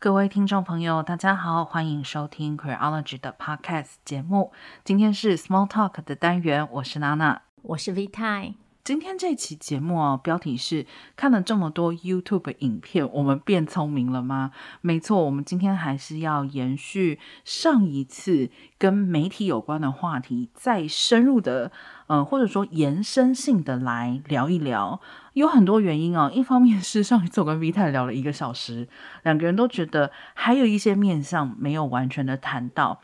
各位听众朋友，大家好，欢迎收听 Queerology 的 Podcast 节目。今天是 Small Talk 的单元，我是娜娜，我是 Vita。今天这期节目哦，标题是看了这么多 YouTube 影片，我们变聪明了吗？没错，我们今天还是要延续上一次跟媒体有关的话题，再深入的，嗯、呃，或者说延伸性的来聊一聊。有很多原因哦，一方面是上一次我跟 Vita 聊了一个小时，两个人都觉得还有一些面向没有完全的谈到。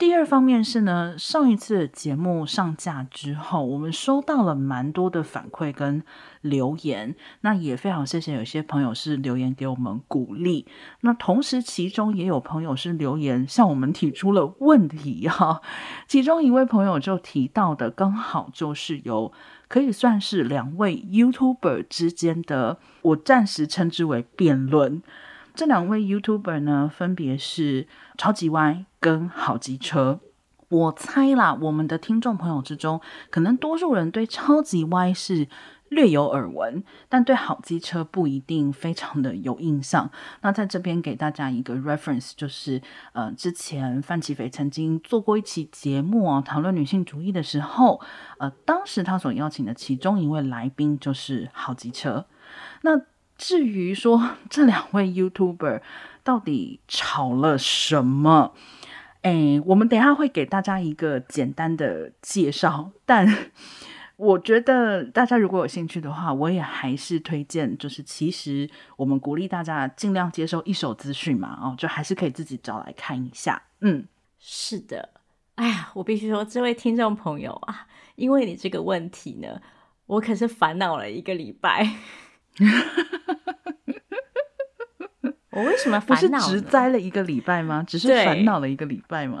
第二方面是呢，上一次节目上架之后，我们收到了蛮多的反馈跟留言，那也非常谢谢有些朋友是留言给我们鼓励。那同时，其中也有朋友是留言向我们提出了问题哈。其中一位朋友就提到的，刚好就是由可以算是两位 YouTuber 之间的，我暂时称之为辩论。这两位 YouTuber 呢，分别是超级歪跟好机车。我猜啦，我们的听众朋友之中，可能多数人对超级歪是略有耳闻，但对好机车不一定非常的有印象。那在这边给大家一个 reference，就是呃，之前范琪斐曾经做过一期节目啊，讨论女性主义的时候，呃，当时他所邀请的其中一位来宾就是好机车。那至于说 这两位 YouTuber 到底吵了什么？诶，我们等下会给大家一个简单的介绍，但 我觉得大家如果有兴趣的话，我也还是推荐，就是其实我们鼓励大家尽量接受一手资讯嘛，哦，就还是可以自己找来看一下。嗯，是的，哎呀，我必须说，这位听众朋友啊，因为你这个问题呢，我可是烦恼了一个礼拜。我为什么烦恼？是直栽了一个礼拜吗？只是烦恼了一个礼拜吗？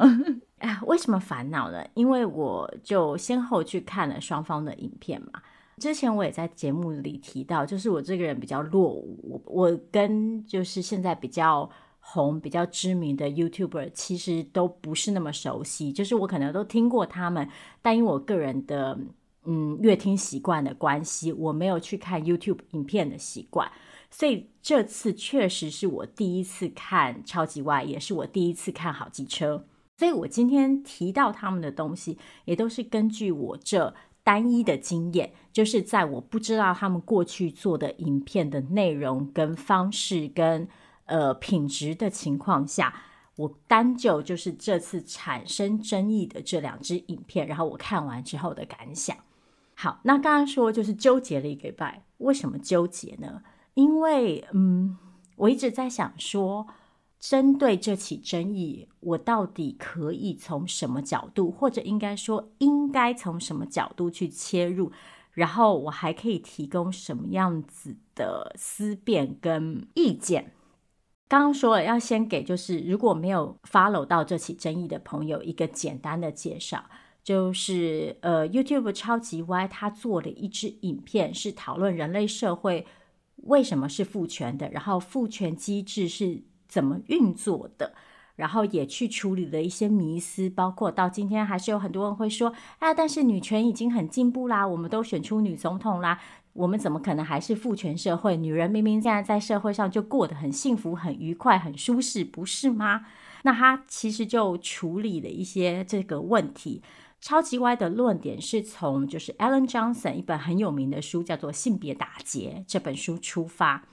哎，为什么烦恼呢？因为我就先后去看了双方的影片嘛。之前我也在节目里提到，就是我这个人比较落伍，我跟就是现在比较红、比较知名的 YouTuber 其实都不是那么熟悉，就是我可能都听过他们，但因为我个人的嗯阅听习惯的关系，我没有去看 YouTube 影片的习惯。所以这次确实是我第一次看超级歪，也是我第一次看好机车。所以我今天提到他们的东西，也都是根据我这单一的经验，就是在我不知道他们过去做的影片的内容跟方式跟呃品质的情况下，我单就就是这次产生争议的这两支影片，然后我看完之后的感想。好，那刚刚说就是纠结了一个礼拜，为什么纠结呢？因为，嗯，我一直在想说，针对这起争议，我到底可以从什么角度，或者应该说，应该从什么角度去切入，然后我还可以提供什么样子的思辨跟意见。刚刚说了，要先给就是如果没有 follow 到这起争议的朋友一个简单的介绍，就是呃，YouTube 超级歪他做了一支影片，是讨论人类社会。为什么是父权的？然后父权机制是怎么运作的？然后也去处理了一些迷思，包括到今天还是有很多人会说：“啊，但是女权已经很进步啦，我们都选出女总统啦，我们怎么可能还是父权社会？女人明明现在在社会上就过得很幸福、很愉快、很舒适，不是吗？”那他其实就处理了一些这个问题。超级歪的论点是从就是 Ellen Johnson 一本很有名的书叫做《性别打劫》这本书出发，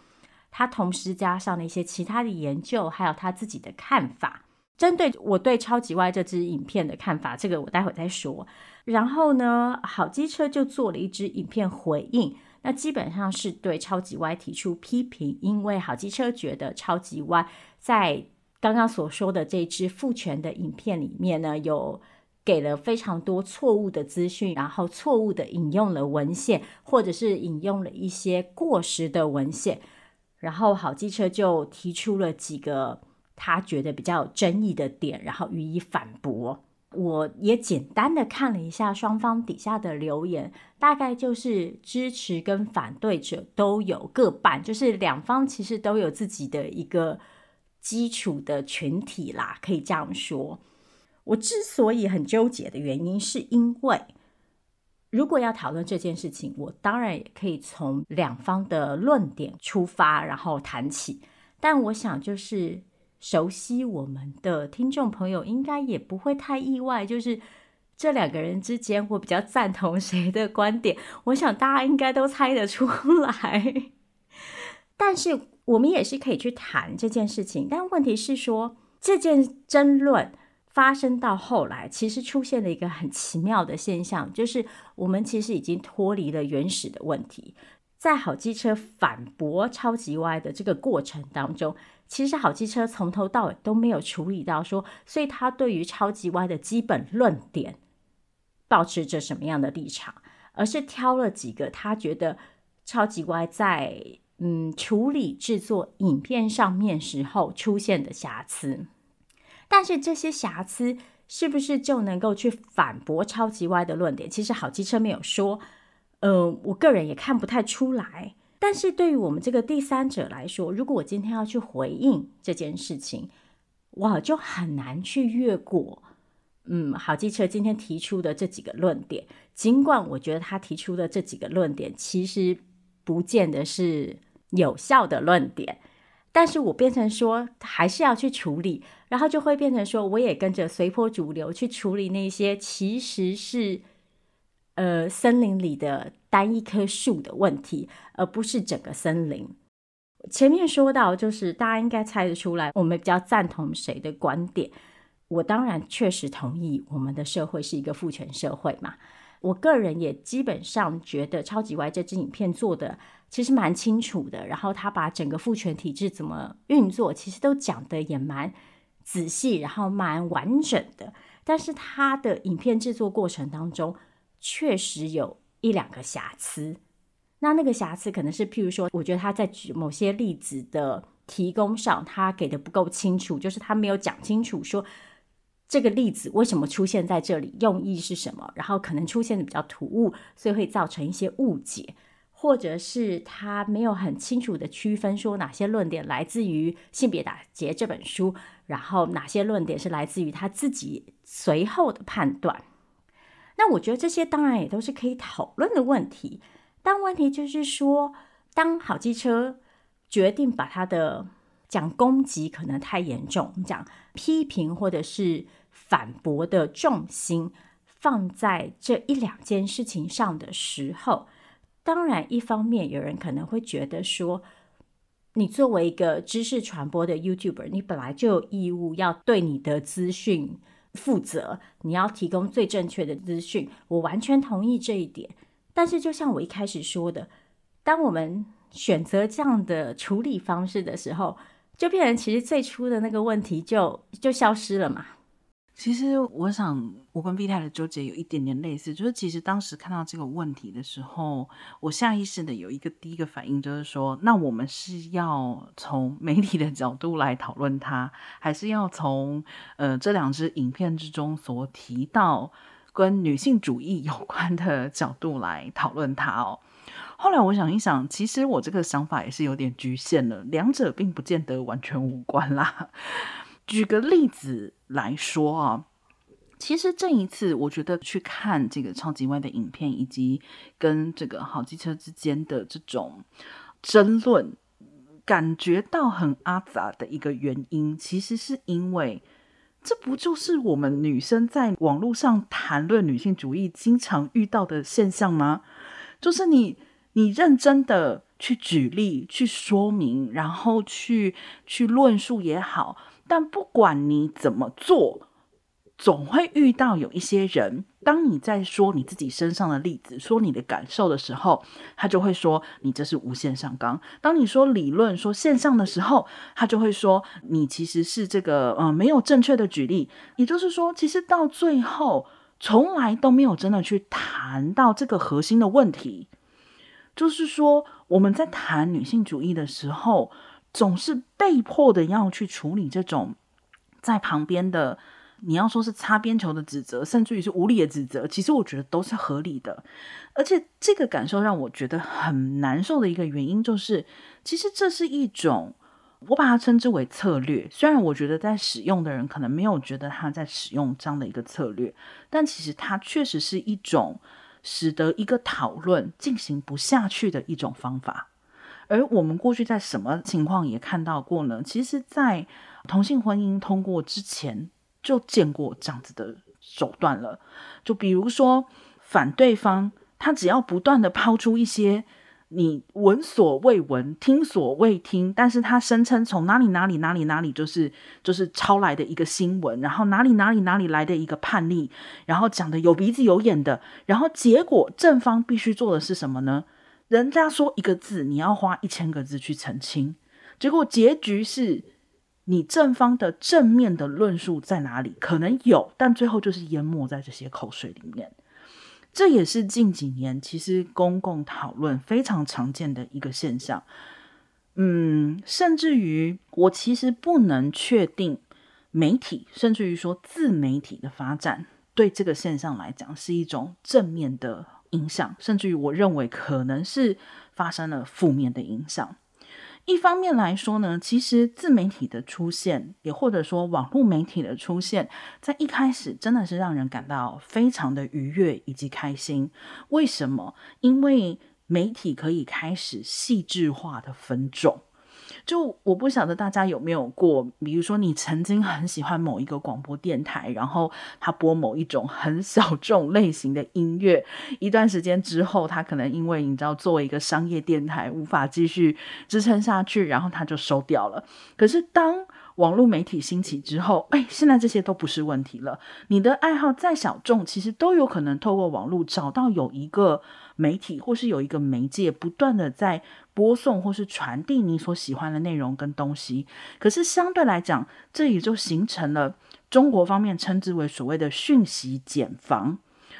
他同时加上了一些其他的研究，还有他自己的看法。针对我对超级歪这支影片的看法，这个我待会再说。然后呢，好机车就做了一支影片回应，那基本上是对超级歪提出批评，因为好机车觉得超级歪在刚刚所说的这支父权的影片里面呢有。给了非常多错误的资讯，然后错误的引用了文献，或者是引用了一些过时的文献，然后好机车就提出了几个他觉得比较有争议的点，然后予以反驳。我也简单的看了一下双方底下的留言，大概就是支持跟反对者都有各半，就是两方其实都有自己的一个基础的群体啦，可以这样说。我之所以很纠结的原因，是因为如果要讨论这件事情，我当然也可以从两方的论点出发，然后谈起。但我想，就是熟悉我们的听众朋友应该也不会太意外，就是这两个人之间，我比较赞同谁的观点，我想大家应该都猜得出来。但是我们也是可以去谈这件事情，但问题是说，这件争论发生到后来，其实出现了一个很奇妙的现象，就是我们其实已经脱离了原始的问题。在好机车反驳超级歪的这个过程当中，其实好机车从头到尾都没有处理到说，所以他对于超级歪的基本论点保持着什么样的立场，而是挑了几个他觉得超级歪在嗯处理制作影片上面时候出现的瑕疵。但是这些瑕疵是不是就能够去反驳超级歪的论点？其实好机车没有说。呃，我个人也看不太出来。但是对于我们这个第三者来说，如果我今天要去回应这件事情，我就很难去越过。嗯，好机车今天提出的这几个论点，尽管我觉得他提出的这几个论点其实不见得是有效的论点，但是我变成说还是要去处理，然后就会变成说我也跟着随波逐流去处理那些其实是。呃，森林里的单一棵树的问题，而不是整个森林。前面说到，就是大家应该猜得出来，我们比较赞同谁的观点。我当然确实同意，我们的社会是一个父权社会嘛。我个人也基本上觉得，超级歪这支影片做的其实蛮清楚的，然后他把整个父权体制怎么运作，其实都讲得也蛮仔细，然后蛮完整的。但是他的影片制作过程当中，确实有一两个瑕疵，那那个瑕疵可能是，譬如说，我觉得他在举某些例子的提供上，他给的不够清楚，就是他没有讲清楚说这个例子为什么出现在这里，用意是什么，然后可能出现的比较突兀，所以会造成一些误解，或者是他没有很清楚的区分说哪些论点来自于《性别打劫》这本书，然后哪些论点是来自于他自己随后的判断。那我觉得这些当然也都是可以讨论的问题，但问题就是说，当好机车决定把他的讲攻击可能太严重，我们讲批评或者是反驳的重心放在这一两件事情上的时候，当然一方面有人可能会觉得说，你作为一个知识传播的 YouTuber，你本来就有义务要对你的资讯。负责，你要提供最正确的资讯，我完全同意这一点。但是，就像我一开始说的，当我们选择这样的处理方式的时候，就变成其实最初的那个问题就就消失了嘛。其实我想，我跟 V 太的纠结有一点点类似，就是其实当时看到这个问题的时候，我下意识的有一个第一个反应就是说，那我们是要从媒体的角度来讨论它，还是要从呃这两支影片之中所提到跟女性主义有关的角度来讨论它哦？后来我想一想，其实我这个想法也是有点局限了，两者并不见得完全无关啦。举个例子来说啊，其实这一次我觉得去看这个超级歪的影片，以及跟这个好机车之间的这种争论，感觉到很阿杂的一个原因，其实是因为这不就是我们女生在网络上谈论女性主义经常遇到的现象吗？就是你你认真的去举例、去说明，然后去去论述也好。但不管你怎么做，总会遇到有一些人，当你在说你自己身上的例子、说你的感受的时候，他就会说你这是无限上纲；当你说理论、说现象的时候，他就会说你其实是这个呃没有正确的举例。也就是说，其实到最后，从来都没有真的去谈到这个核心的问题。就是说，我们在谈女性主义的时候。总是被迫的要去处理这种在旁边的，你要说是擦边球的指责，甚至于是无理的指责，其实我觉得都是合理的。而且这个感受让我觉得很难受的一个原因，就是其实这是一种我把它称之为策略。虽然我觉得在使用的人可能没有觉得他在使用这样的一个策略，但其实它确实是一种使得一个讨论进行不下去的一种方法。而我们过去在什么情况也看到过呢？其实，在同性婚姻通过之前就见过这样子的手段了。就比如说，反对方他只要不断的抛出一些你闻所未闻、听所未听，但是他声称从哪里哪里哪里哪里就是就是抄来的一个新闻，然后哪里哪里哪里来的一个判例，然后讲的有鼻子有眼的，然后结果正方必须做的是什么呢？人家说一个字，你要花一千个字去澄清，结果结局是你正方的正面的论述在哪里？可能有，但最后就是淹没在这些口水里面。这也是近几年其实公共讨论非常常见的一个现象。嗯，甚至于我其实不能确定媒体，甚至于说自媒体的发展对这个现象来讲是一种正面的。影响，甚至于我认为可能是发生了负面的影响。一方面来说呢，其实自媒体的出现，也或者说网络媒体的出现，在一开始真的是让人感到非常的愉悦以及开心。为什么？因为媒体可以开始细致化的分众。就我不晓得大家有没有过，比如说你曾经很喜欢某一个广播电台，然后他播某一种很小众类型的音乐，一段时间之后，他可能因为你知道作为一个商业电台无法继续支撑下去，然后他就收掉了。可是当网络媒体兴起之后，哎，现在这些都不是问题了。你的爱好再小众，其实都有可能透过网络找到有一个媒体，或是有一个媒介，不断的在播送或是传递你所喜欢的内容跟东西。可是相对来讲，这也就形成了中国方面称之为所谓的讯息茧房，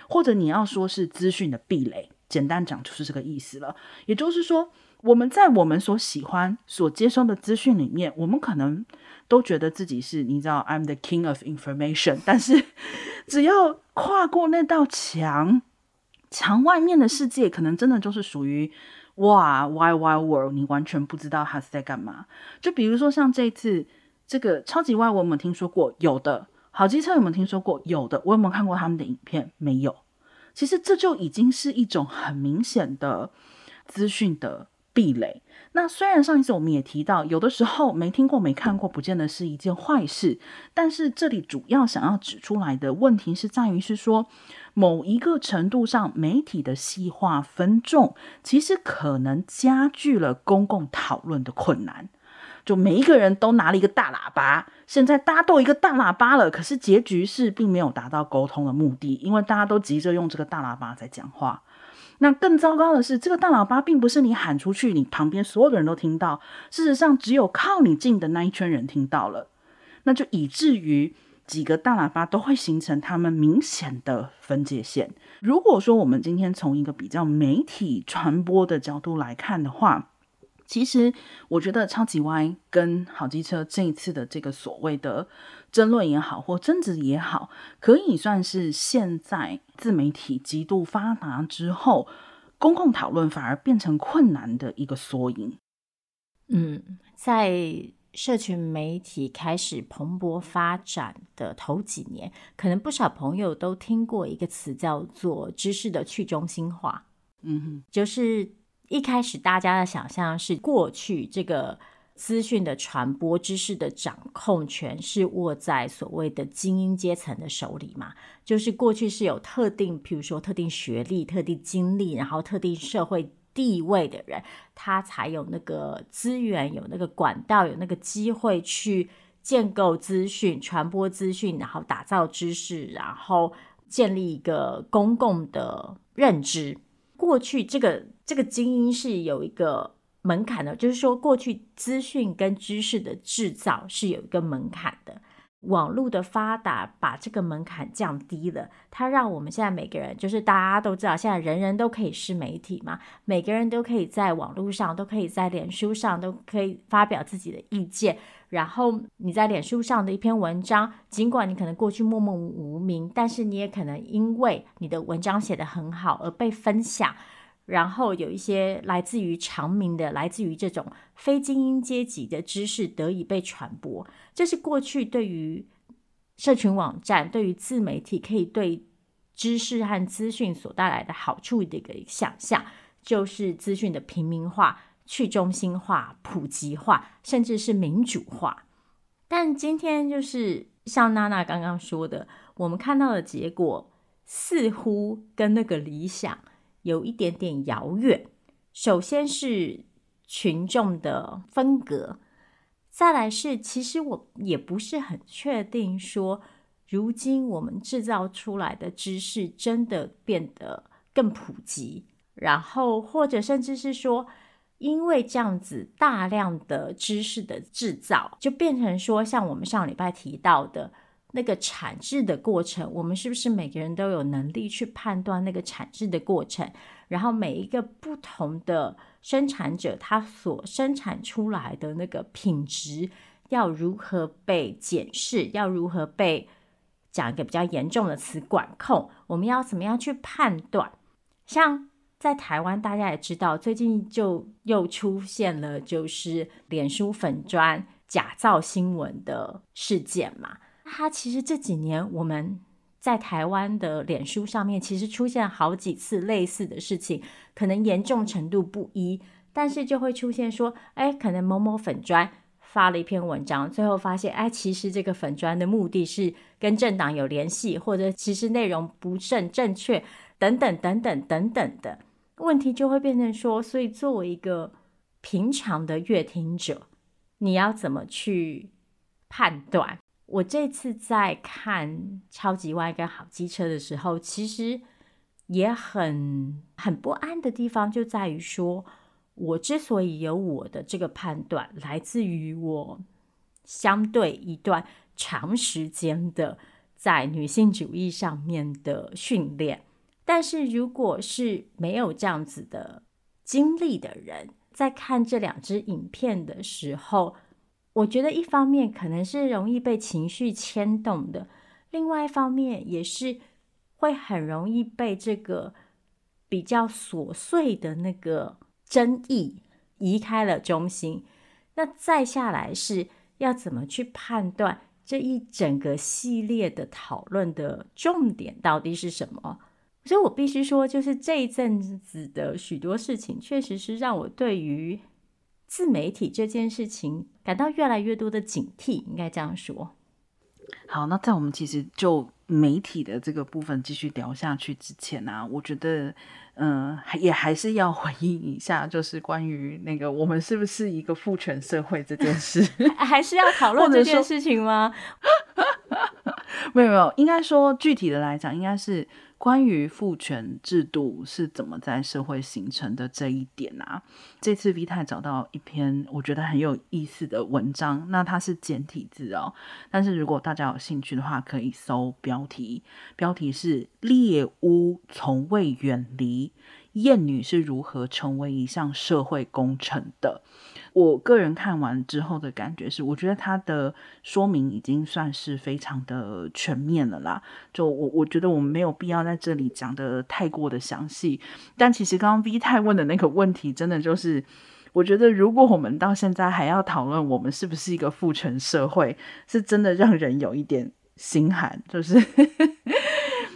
或者你要说是资讯的壁垒。简单讲就是这个意思了。也就是说，我们在我们所喜欢、所接收的资讯里面，我们可能。都觉得自己是，你知道，I'm the king of information。但是，只要跨过那道墙，墙外面的世界可能真的就是属于哇，wild wild world，你完全不知道他是在干嘛。就比如说像这次这个超级外，我有没有听说过？有的。好机车有没有听说过？有的。我有没有看过他们的影片？没有。其实这就已经是一种很明显的资讯的壁垒。那虽然上一次我们也提到，有的时候没听过、没看过，不见得是一件坏事。但是这里主要想要指出来的问题是在于，是说某一个程度上，媒体的细化分众，其实可能加剧了公共讨论的困难。就每一个人都拿了一个大喇叭，现在大家都一个大喇叭了，可是结局是并没有达到沟通的目的，因为大家都急着用这个大喇叭在讲话。那更糟糕的是，这个大喇叭并不是你喊出去，你旁边所有的人都听到。事实上，只有靠你近的那一圈人听到了，那就以至于几个大喇叭都会形成他们明显的分界线。如果说我们今天从一个比较媒体传播的角度来看的话，其实我觉得超级歪跟好机车这一次的这个所谓的。争论也好，或争执也好，可以算是现在自媒体极度发达之后，公共讨论反而变成困难的一个缩影。嗯，在社群媒体开始蓬勃发展的头几年，可能不少朋友都听过一个词，叫做“知识的去中心化”。嗯哼，就是一开始大家的想象是过去这个。资讯的传播、知识的掌控权是握在所谓的精英阶层的手里嘛？就是过去是有特定，譬如说特定学历、特定经历，然后特定社会地位的人，他才有那个资源、有那个管道、有那个机会去建构资讯、传播资讯，然后打造知识，然后建立一个公共的认知。过去这个这个精英是有一个。门槛的，就是说，过去资讯跟知识的制造是有一个门槛的。网络的发达把这个门槛降低了，它让我们现在每个人，就是大家都知道，现在人人都可以是媒体嘛，每个人都可以在网络上，都可以在脸书上，都可以发表自己的意见。然后你在脸书上的一篇文章，尽管你可能过去默默无名，但是你也可能因为你的文章写得很好而被分享。然后有一些来自于长民的、来自于这种非精英阶级的知识得以被传播，这是过去对于社群网站、对于自媒体可以对知识和资讯所带来的好处的一个想象，就是资讯的平民化、去中心化、普及化，甚至是民主化。但今天就是像娜娜刚刚说的，我们看到的结果似乎跟那个理想有一点点遥远。首先是群众的分隔，再来是其实我也不是很确定说，如今我们制造出来的知识真的变得更普及，然后或者甚至是说。因为这样子大量的知识的制造，就变成说，像我们上礼拜提到的那个产制的过程，我们是不是每个人都有能力去判断那个产制的过程？然后每一个不同的生产者，他所生产出来的那个品质要如何被检视？要如何被讲一个比较严重的词管控？我们要怎么样去判断？像。在台湾，大家也知道，最近就又出现了就是脸书粉专假造新闻的事件嘛。它其实这几年我们在台湾的脸书上面，其实出现好几次类似的事情，可能严重程度不一，但是就会出现说，哎，可能某某粉专发了一篇文章，最后发现，哎，其实这个粉专的目的是跟政党有联系，或者其实内容不甚正确，等等等等等等的。问题就会变成说，所以作为一个平常的阅听者，你要怎么去判断？我这次在看《超级外跟好机车》的时候，其实也很很不安的地方就在于说，我之所以有我的这个判断，来自于我相对一段长时间的在女性主义上面的训练。但是，如果是没有这样子的经历的人，在看这两支影片的时候，我觉得一方面可能是容易被情绪牵动的，另外一方面也是会很容易被这个比较琐碎的那个争议移开了中心。那再下来是要怎么去判断这一整个系列的讨论的重点到底是什么？所以我必须说，就是这一阵子的许多事情，确实是让我对于自媒体这件事情感到越来越多的警惕，应该这样说。好，那在我们其实就媒体的这个部分继续聊下去之前呢、啊，我觉得，嗯、呃，也还是要回应一下，就是关于那个我们是不是一个父权社会这件事，还是要讨论这件事情吗？没有没有，应该说具体的来讲，应该是。关于父权制度是怎么在社会形成的这一点啊，这次 V 太找到一篇我觉得很有意思的文章，那它是简体字哦，但是如果大家有兴趣的话，可以搜标题，标题是“猎巫从未远离，厌女是如何成为一项社会工程的”。我个人看完之后的感觉是，我觉得他的说明已经算是非常的全面了啦。就我我觉得我们没有必要在这里讲得太过的详细。但其实刚刚 V 太问的那个问题，真的就是，我觉得如果我们到现在还要讨论我们是不是一个父权社会，是真的让人有一点心寒，就是。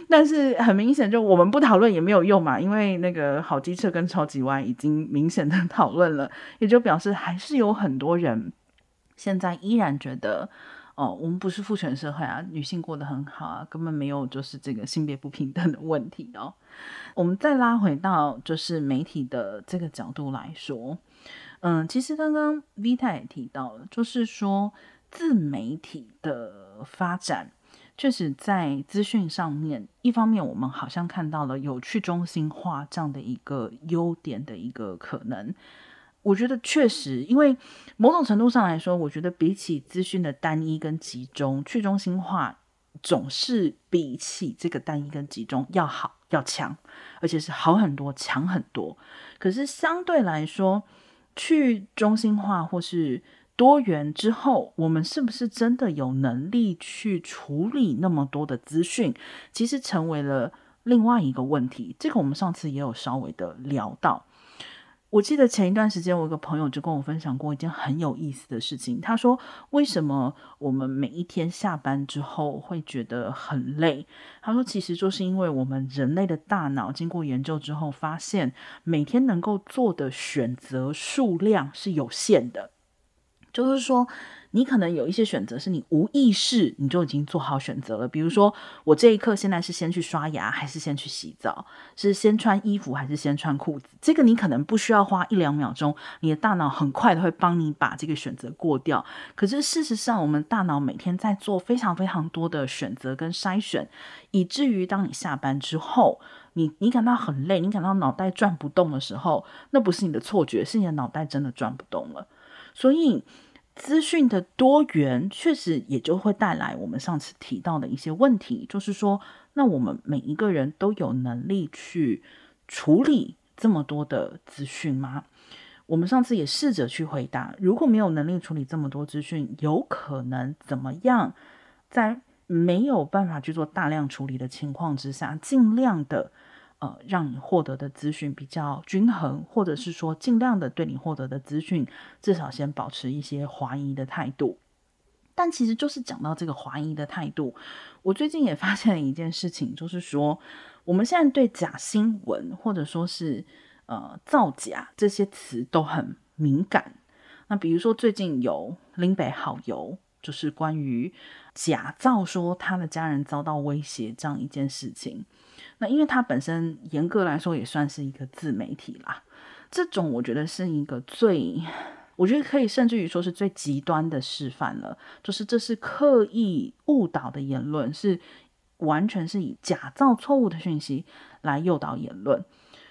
但是很明显，就我们不讨论也没有用嘛，因为那个好机车跟超级歪已经明显的讨论了，也就表示还是有很多人现在依然觉得，哦，我们不是父权社会啊，女性过得很好啊，根本没有就是这个性别不平等的问题哦。我们再拉回到就是媒体的这个角度来说，嗯，其实刚刚 Vita 也提到了，就是说自媒体的发展。确实，在资讯上面，一方面我们好像看到了有去中心化这样的一个优点的一个可能。我觉得确实，因为某种程度上来说，我觉得比起资讯的单一跟集中，去中心化总是比起这个单一跟集中要好、要强，而且是好很多、强很多。可是相对来说，去中心化或是多元之后，我们是不是真的有能力去处理那么多的资讯？其实成为了另外一个问题。这个我们上次也有稍微的聊到。我记得前一段时间，我一个朋友就跟我分享过一件很有意思的事情。他说：“为什么我们每一天下班之后会觉得很累？”他说：“其实就是因为我们人类的大脑经过研究之后，发现每天能够做的选择数量是有限的，就是说。”你可能有一些选择是你无意识你就已经做好选择了，比如说我这一刻现在是先去刷牙还是先去洗澡，是先穿衣服还是先穿裤子，这个你可能不需要花一两秒钟，你的大脑很快的会帮你把这个选择过掉。可是事实上，我们大脑每天在做非常非常多的选择跟筛选，以至于当你下班之后，你你感到很累，你感到脑袋转不动的时候，那不是你的错觉，是你的脑袋真的转不动了，所以。资讯的多元确实也就会带来我们上次提到的一些问题，就是说，那我们每一个人都有能力去处理这么多的资讯吗？我们上次也试着去回答，如果没有能力处理这么多资讯，有可能怎么样？在没有办法去做大量处理的情况之下，尽量的。呃，让你获得的资讯比较均衡，或者是说尽量的对你获得的资讯，至少先保持一些怀疑的态度。但其实就是讲到这个怀疑的态度，我最近也发现了一件事情，就是说我们现在对假新闻或者说是呃造假这些词都很敏感。那比如说最近有林北好友，就是关于假造说他的家人遭到威胁这样一件事情。那因为它本身严格来说也算是一个自媒体啦，这种我觉得是一个最，我觉得可以甚至于说是最极端的示范了，就是这是刻意误导的言论，是完全是以假造错误的讯息来诱导言论。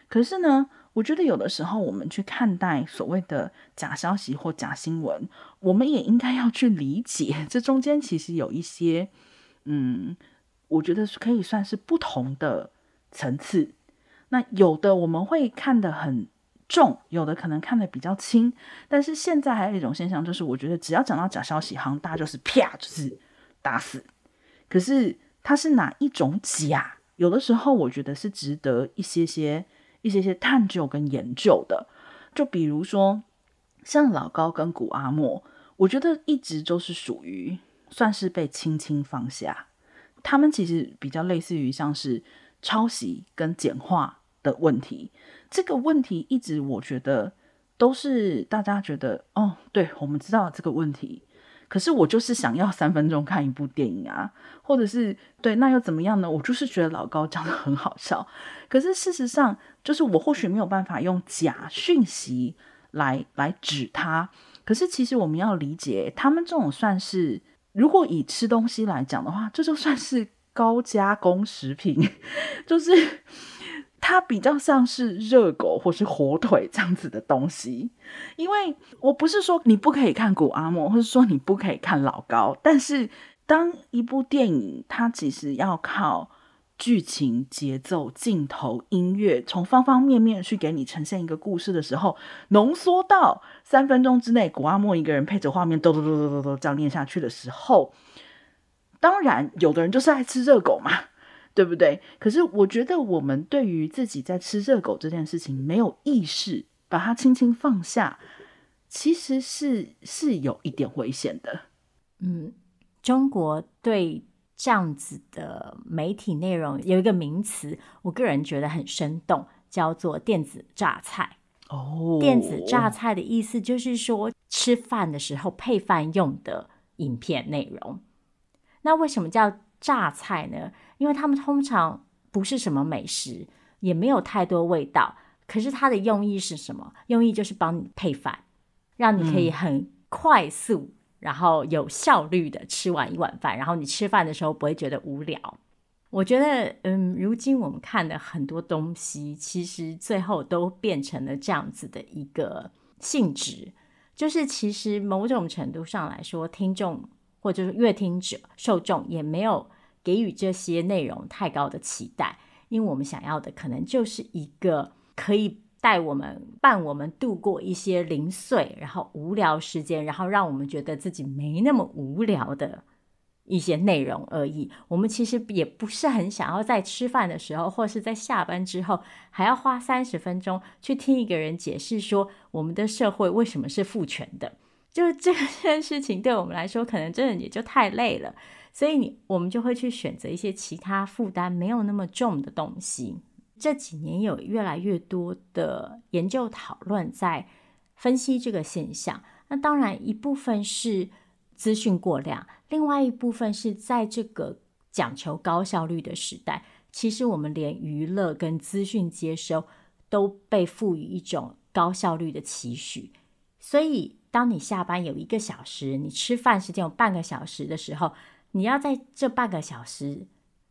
可是呢，我觉得有的时候我们去看待所谓的假消息或假新闻，我们也应该要去理解这中间其实有一些，嗯，我觉得是可以算是不同的。层次，那有的我们会看得很重，有的可能看得比较轻。但是现在还有一种现象，就是我觉得只要讲到假消息，好像大家就是啪，就是打死。可是它是哪一种假？有的时候我觉得是值得一些些、一些些探究跟研究的。就比如说像老高跟谷阿莫，我觉得一直都是属于算是被轻轻放下。他们其实比较类似于像是。抄袭跟简化的问题，这个问题一直我觉得都是大家觉得哦，对，我们知道这个问题，可是我就是想要三分钟看一部电影啊，或者是对，那又怎么样呢？我就是觉得老高讲得很好笑，可是事实上就是我或许没有办法用假讯息来来指他，可是其实我们要理解，他们这种算是，如果以吃东西来讲的话，这就算是。高加工食品，就是它比较像是热狗或是火腿这样子的东西。因为我不是说你不可以看古阿莫，或者说你不可以看老高，但是当一部电影它其实要靠剧情、节奏、镜头、音乐，从方方面面去给你呈现一个故事的时候，浓缩到三分钟之内，古阿莫一个人配着画面，咚咚咚咚咚咚这样念下去的时候。当然，有的人就是爱吃热狗嘛，对不对？可是我觉得，我们对于自己在吃热狗这件事情没有意识，把它轻轻放下，其实是是有一点危险的。嗯，中国对这样子的媒体内容有一个名词，我个人觉得很生动，叫做“电子榨菜”。哦，电子榨菜的意思就是说，吃饭的时候配饭用的影片内容。那为什么叫榨菜呢？因为他们通常不是什么美食，也没有太多味道。可是它的用意是什么？用意就是帮你配饭，让你可以很快速，嗯、然后有效率的吃完一碗饭。然后你吃饭的时候不会觉得无聊。我觉得，嗯，如今我们看的很多东西，其实最后都变成了这样子的一个性质，就是其实某种程度上来说，听众。或者是阅听者、受众也没有给予这些内容太高的期待，因为我们想要的可能就是一个可以带我们、伴我们度过一些零碎然后无聊时间，然后让我们觉得自己没那么无聊的一些内容而已。我们其实也不是很想要在吃饭的时候，或是在下班之后，还要花三十分钟去听一个人解释说我们的社会为什么是父权的。就是 这件事情对我们来说，可能真的也就太累了，所以你我们就会去选择一些其他负担没有那么重的东西。这几年有越来越多的研究讨论在分析这个现象。那当然一部分是。资讯过量，另外一部分是在这个讲求高效率的时代，其实我们连娱乐跟资讯接收都被赋予一种高效率的期许。所以，当你下班有一个小时，你吃饭时间有半个小时的时候，你要在这半个小时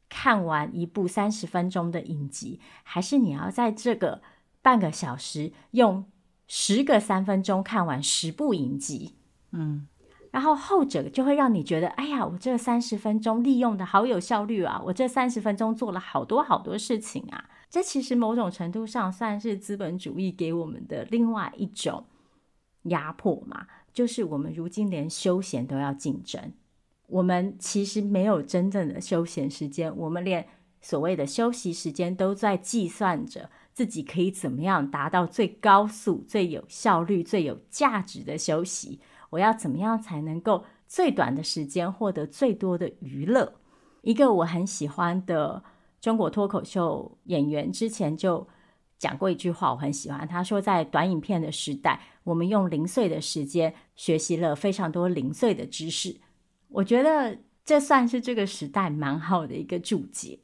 看完一部三十分钟的影集，还是你要在这个半个小时用十个三分钟看完十部影集？嗯。然后后者就会让你觉得，哎呀，我这三十分钟利用的好有效率啊！我这三十分钟做了好多好多事情啊！这其实某种程度上算是资本主义给我们的另外一种压迫嘛，就是我们如今连休闲都要竞争，我们其实没有真正的休闲时间，我们连所谓的休息时间都在计算着自己可以怎么样达到最高速、最有效率、最有价值的休息。我要怎么样才能够最短的时间获得最多的娱乐？一个我很喜欢的中国脱口秀演员之前就讲过一句话，我很喜欢。他说，在短影片的时代，我们用零碎的时间学习了非常多零碎的知识。我觉得这算是这个时代蛮好的一个注解。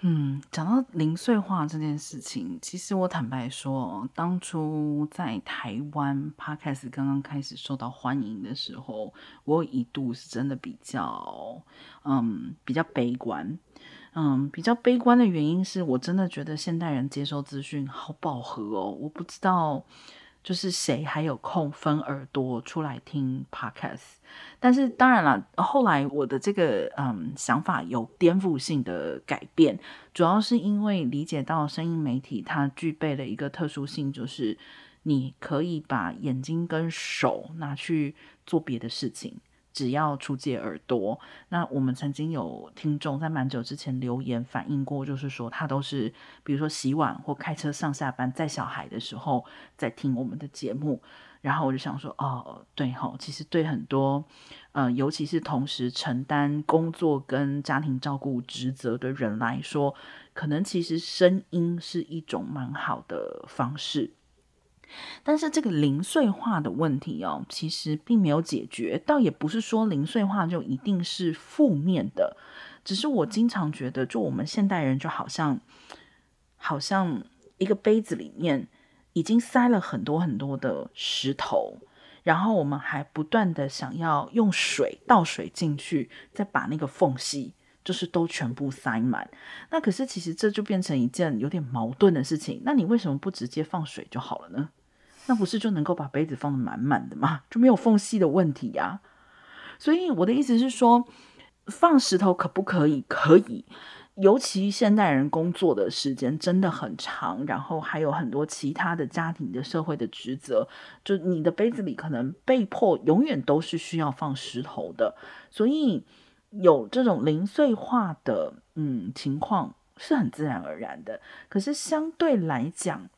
嗯，讲到零碎化这件事情，其实我坦白说，当初在台湾 Podcast 刚刚开始受到欢迎的时候，我一度是真的比较，嗯，比较悲观。嗯，比较悲观的原因是我真的觉得现代人接收资讯好饱和哦，我不知道。就是谁还有空分耳朵出来听 podcast？但是当然了，后来我的这个嗯想法有颠覆性的改变，主要是因为理解到声音媒体它具备了一个特殊性，就是你可以把眼睛跟手拿去做别的事情。只要出借耳朵，那我们曾经有听众在蛮久之前留言反映过，就是说他都是比如说洗碗或开车上下班带小孩的时候在听我们的节目，然后我就想说，哦，对吼，其实对很多呃，尤其是同时承担工作跟家庭照顾职责的人来说，可能其实声音是一种蛮好的方式。但是这个零碎化的问题哦，其实并没有解决。倒也不是说零碎化就一定是负面的，只是我经常觉得，就我们现代人就好像，好像一个杯子里面已经塞了很多很多的石头，然后我们还不断的想要用水倒水进去，再把那个缝隙就是都全部塞满。那可是其实这就变成一件有点矛盾的事情。那你为什么不直接放水就好了呢？那不是就能够把杯子放得满满的吗？就没有缝隙的问题呀。所以我的意思是说，放石头可不可以？可以。尤其现代人工作的时间真的很长，然后还有很多其他的家庭的社会的职责，就你的杯子里可能被迫永远都是需要放石头的。所以有这种零碎化的嗯情况是很自然而然的。可是相对来讲，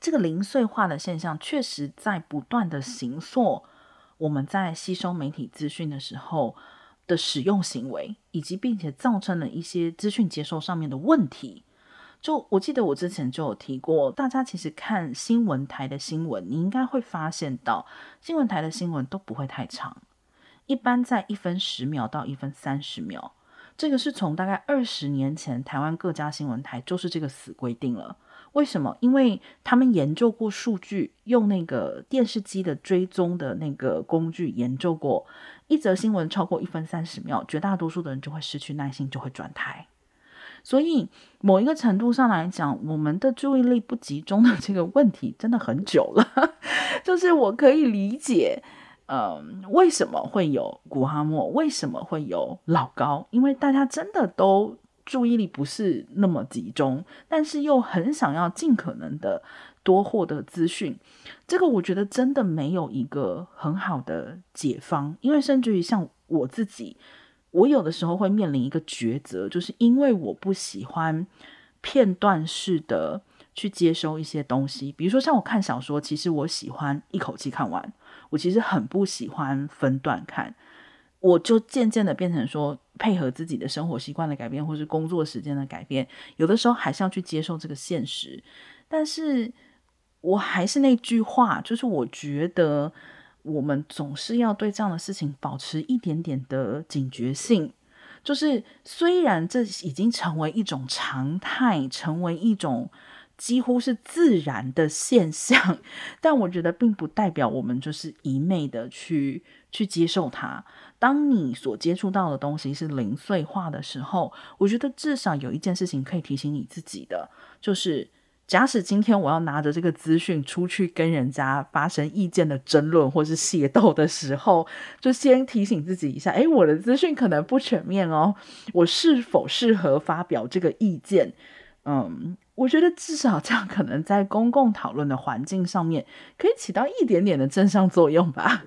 这个零碎化的现象确实在不断的形塑我们在吸收媒体资讯的时候的使用行为，以及并且造成了一些资讯接收上面的问题。就我记得我之前就有提过，大家其实看新闻台的新闻，你应该会发现到新闻台的新闻都不会太长，一般在一分十秒到一分三十秒。这个是从大概二十年前台湾各家新闻台就是这个死规定了。为什么？因为他们研究过数据，用那个电视机的追踪的那个工具研究过，一则新闻超过一分三十秒，绝大多数的人就会失去耐心，就会转台。所以某一个程度上来讲，我们的注意力不集中的这个问题真的很久了。就是我可以理解，嗯，为什么会有古哈莫，为什么会有老高，因为大家真的都。注意力不是那么集中，但是又很想要尽可能的多获得资讯，这个我觉得真的没有一个很好的解方，因为甚至于像我自己我有的时候会面临一个抉择，就是因为我不喜欢片段式的去接收一些东西，比如说像我看小说，其实我喜欢一口气看完，我其实很不喜欢分段看，我就渐渐的变成说，配合自己的生活习惯的改变，或是工作时间的改变，有的时候还是要去接受这个现实，但是我还是那句话，就是我觉得。我们总是要对这样的事情保持一点点的警觉性，就是虽然这已经成为一种常态，成为一种几乎是自然的现象，但我觉得并不代表我们就是一昧的去去接受它。当你所接触到的东西是零碎化的时候，我觉得至少有一件事情可以提醒你自己的，就是。假使今天我要拿着这个资讯出去跟人家发生意见的争论或是械斗的时候，就先提醒自己一下：诶，我的资讯可能不全面哦，我是否适合发表这个意见？嗯，我觉得至少这样可能在公共讨论的环境上面可以起到一点点的正向作用吧。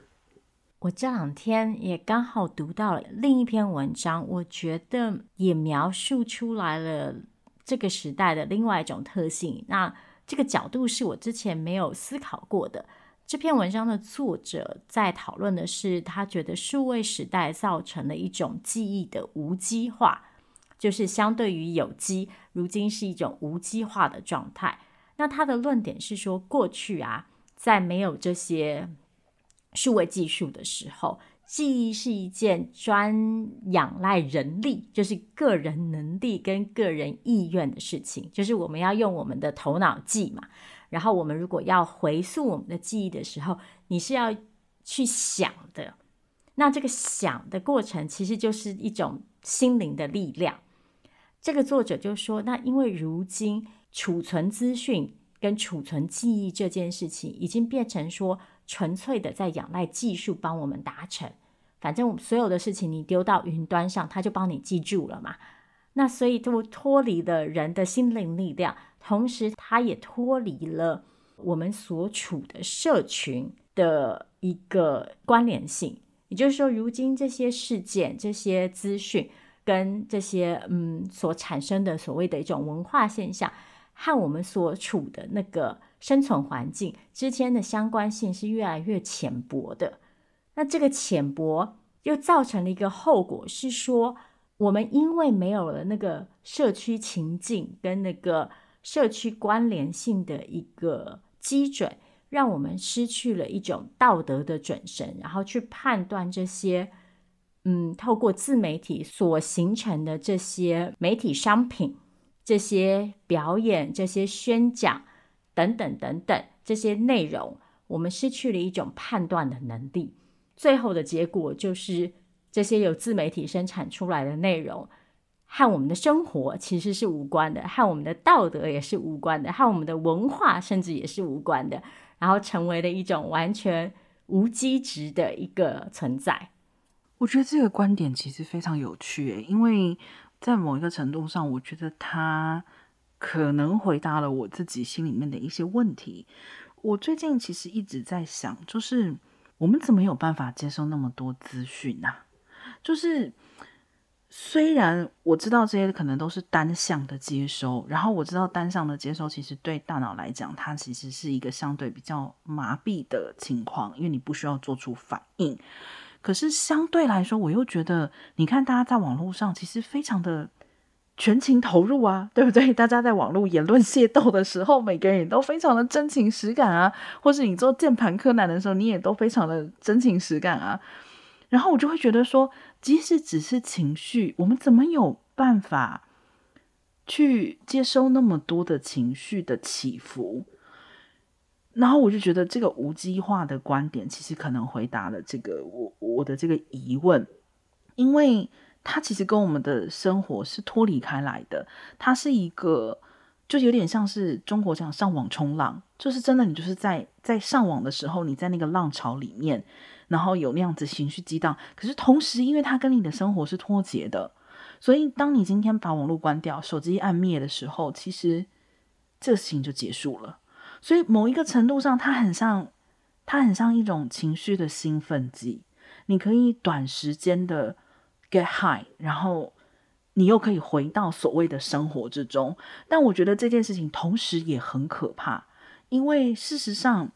我这两天也刚好读到了另一篇文章，我觉得也描述出来了。这个时代的另外一种特性，那这个角度是我之前没有思考过的。这篇文章的作者在讨论的是，他觉得数位时代造成了一种记忆的无机化，就是相对于有机，如今是一种无机化的状态。那他的论点是说，过去啊，在没有这些数位技术的时候。记忆是一件专仰赖人力，就是个人能力跟个人意愿的事情，就是我们要用我们的头脑记嘛。然后我们如果要回溯我们的记忆的时候，你是要去想的。那这个想的过程其实就是一种心灵的力量。这个作者就说，那因为如今储存资讯跟储存记忆这件事情，已经变成说。纯粹的在仰赖技术帮我们达成，反正我所有的事情你丢到云端上，它就帮你记住了嘛。那所以就脱离了人的心灵力量，同时它也脱离了我们所处的社群的一个关联性。也就是说，如今这些事件、这些资讯跟这些嗯所产生的所谓的一种文化现象，和我们所处的那个。生存环境之间的相关性是越来越浅薄的，那这个浅薄又造成了一个后果，是说我们因为没有了那个社区情境跟那个社区关联性的一个基准，让我们失去了一种道德的准绳，然后去判断这些，嗯，透过自媒体所形成的这些媒体商品、这些表演、这些宣讲。等等等等，这些内容，我们失去了一种判断的能力。最后的结果就是，这些由自媒体生产出来的内容，和我们的生活其实是无关的，和我们的道德也是无关的，和我们的文化甚至也是无关的。然后成为了一种完全无机质的一个存在。我觉得这个观点其实非常有趣，因为在某一个程度上，我觉得它。可能回答了我自己心里面的一些问题。我最近其实一直在想，就是我们怎么有办法接受那么多资讯呢？就是虽然我知道这些可能都是单向的接收，然后我知道单向的接收其实对大脑来讲，它其实是一个相对比较麻痹的情况，因为你不需要做出反应。可是相对来说，我又觉得，你看大家在网络上其实非常的。全情投入啊，对不对？大家在网络言论械斗的时候，每个人也都非常的真情实感啊。或是你做键盘柯南的时候，你也都非常的真情实感啊。然后我就会觉得说，即使只是情绪，我们怎么有办法去接收那么多的情绪的起伏？然后我就觉得这个无机化的观点，其实可能回答了这个我我的这个疑问，因为。它其实跟我们的生活是脱离开来的，它是一个，就有点像是中国讲上网冲浪，就是真的，你就是在在上网的时候，你在那个浪潮里面，然后有那样子情绪激荡。可是同时，因为它跟你的生活是脱节的，所以当你今天把网络关掉，手机按灭的时候，其实这个事情就结束了。所以某一个程度上，它很像，它很像一种情绪的兴奋剂，你可以短时间的。Get high，然后你又可以回到所谓的生活之中。但我觉得这件事情同时也很可怕，因为事实上，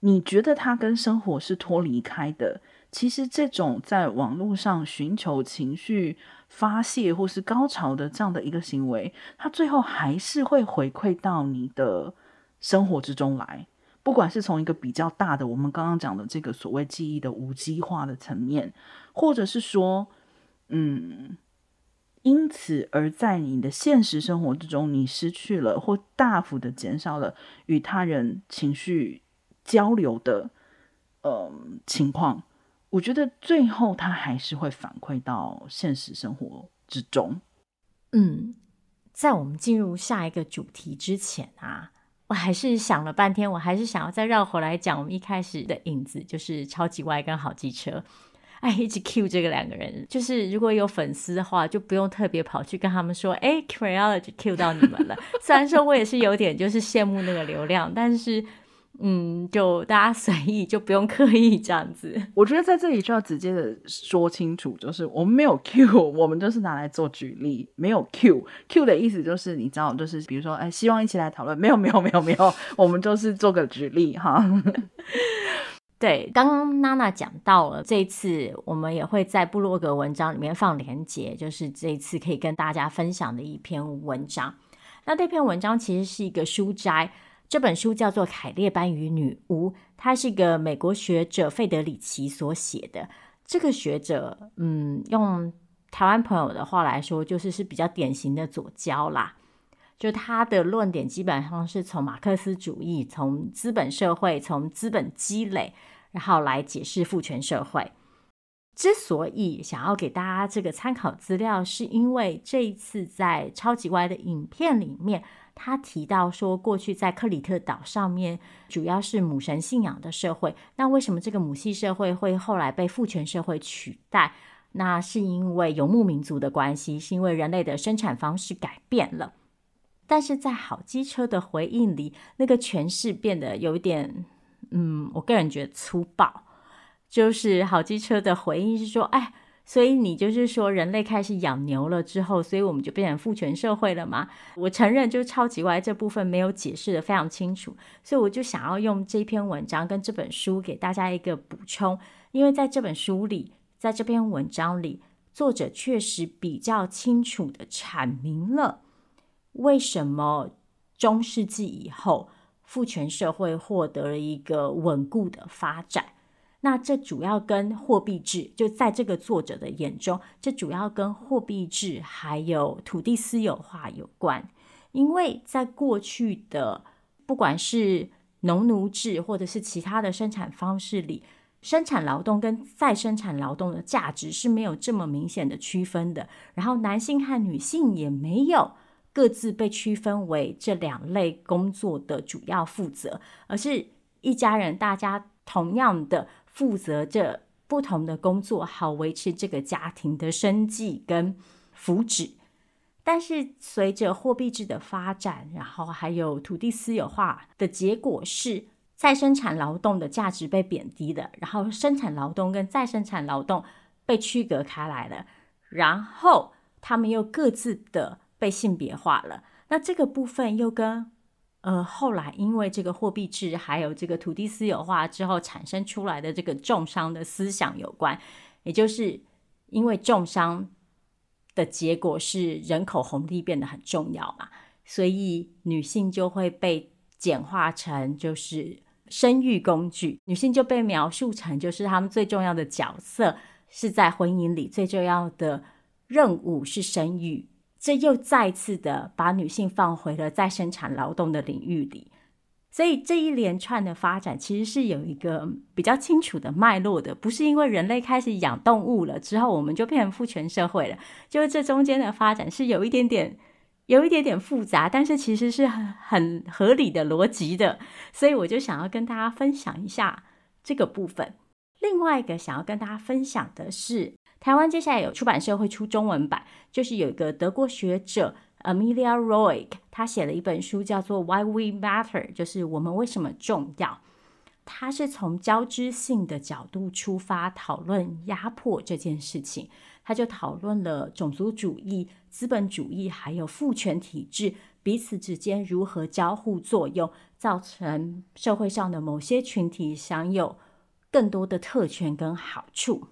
你觉得它跟生活是脱离开的。其实这种在网络上寻求情绪发泄或是高潮的这样的一个行为，它最后还是会回馈到你的生活之中来。不管是从一个比较大的，我们刚刚讲的这个所谓记忆的无机化的层面，或者是说，嗯，因此而在你的现实生活之中，你失去了或大幅的减少了与他人情绪交流的，呃，情况。我觉得最后他还是会反馈到现实生活之中。嗯，在我们进入下一个主题之前啊，我还是想了半天，我还是想要再绕回来讲我们一开始的影子，就是超级歪跟好机车。哎，一直 cue 这个两个人，就是如果有粉丝的话，就不用特别跑去跟他们说，哎，Creology cue 到你们了。虽然说我也是有点就是羡慕那个流量，但是。嗯，就大家随意，就不用刻意这样子。我觉得在这里就要直接的说清楚，就是我们没有 Q，我们就是拿来做举例，没有 Q。Q 的意思就是你知道，就是比如说，哎，希望一起来讨论。没有，没有，没有，没有，我们就是做个举例哈。对，刚刚娜娜讲到了，这一次我们也会在部落格文章里面放连结，就是这一次可以跟大家分享的一篇文章。那这篇文章其实是一个书摘。这本书叫做《凯列班与女巫》，它是一个美国学者费德里奇所写的。这个学者，嗯，用台湾朋友的话来说，就是是比较典型的左交啦。就他的论点基本上是从马克思主义、从资本社会、从资本积累，然后来解释父权社会。之所以想要给大家这个参考资料，是因为这一次在超级歪的影片里面。他提到说，过去在克里特岛上面主要是母神信仰的社会。那为什么这个母系社会会后来被父权社会取代？那是因为游牧民族的关系，是因为人类的生产方式改变了。但是在好机车的回应里，那个诠释变得有一点，嗯，我个人觉得粗暴。就是好机车的回应是说，哎。所以你就是说，人类开始养牛了之后，所以我们就变成父权社会了吗？我承认，就超级歪这部分没有解释的非常清楚，所以我就想要用这篇文章跟这本书给大家一个补充，因为在这本书里，在这篇文章里，作者确实比较清楚的阐明了为什么中世纪以后父权社会获得了一个稳固的发展。那这主要跟货币制，就在这个作者的眼中，这主要跟货币制还有土地私有化有关。因为在过去的不管是农奴制或者是其他的生产方式里，生产劳动跟再生产劳动的价值是没有这么明显的区分的。然后男性和女性也没有各自被区分为这两类工作的主要负责，而是一家人大家同样的。负责着不同的工作，好维持这个家庭的生计跟福祉。但是随着货币制的发展，然后还有土地私有化的结果是，再生产劳动的价值被贬低了，然后生产劳动跟再生产劳动被区隔开来了，然后他们又各自的被性别化了。那这个部分又跟呃，后来因为这个货币制，还有这个土地私有化之后产生出来的这个重商的思想有关，也就是因为重商的结果是人口红利变得很重要嘛，所以女性就会被简化成就是生育工具，女性就被描述成就是她们最重要的角色是在婚姻里最重要的任务是生育。这又再次的把女性放回了再生产劳动的领域里，所以这一连串的发展其实是有一个比较清楚的脉络的，不是因为人类开始养动物了之后，我们就变成父权社会了，就是这中间的发展是有一点点、有一点点复杂，但是其实是很很合理的逻辑的，所以我就想要跟大家分享一下这个部分。另外一个想要跟大家分享的是。台湾接下来有出版社会出中文版，就是有一个德国学者 Amelia Roig，他写了一本书叫做《Why We Matter》，就是我们为什么重要。他是从交织性的角度出发讨论压迫这件事情，他就讨论了种族主义、资本主义还有父权体制彼此之间如何交互作用，造成社会上的某些群体享有更多的特权跟好处。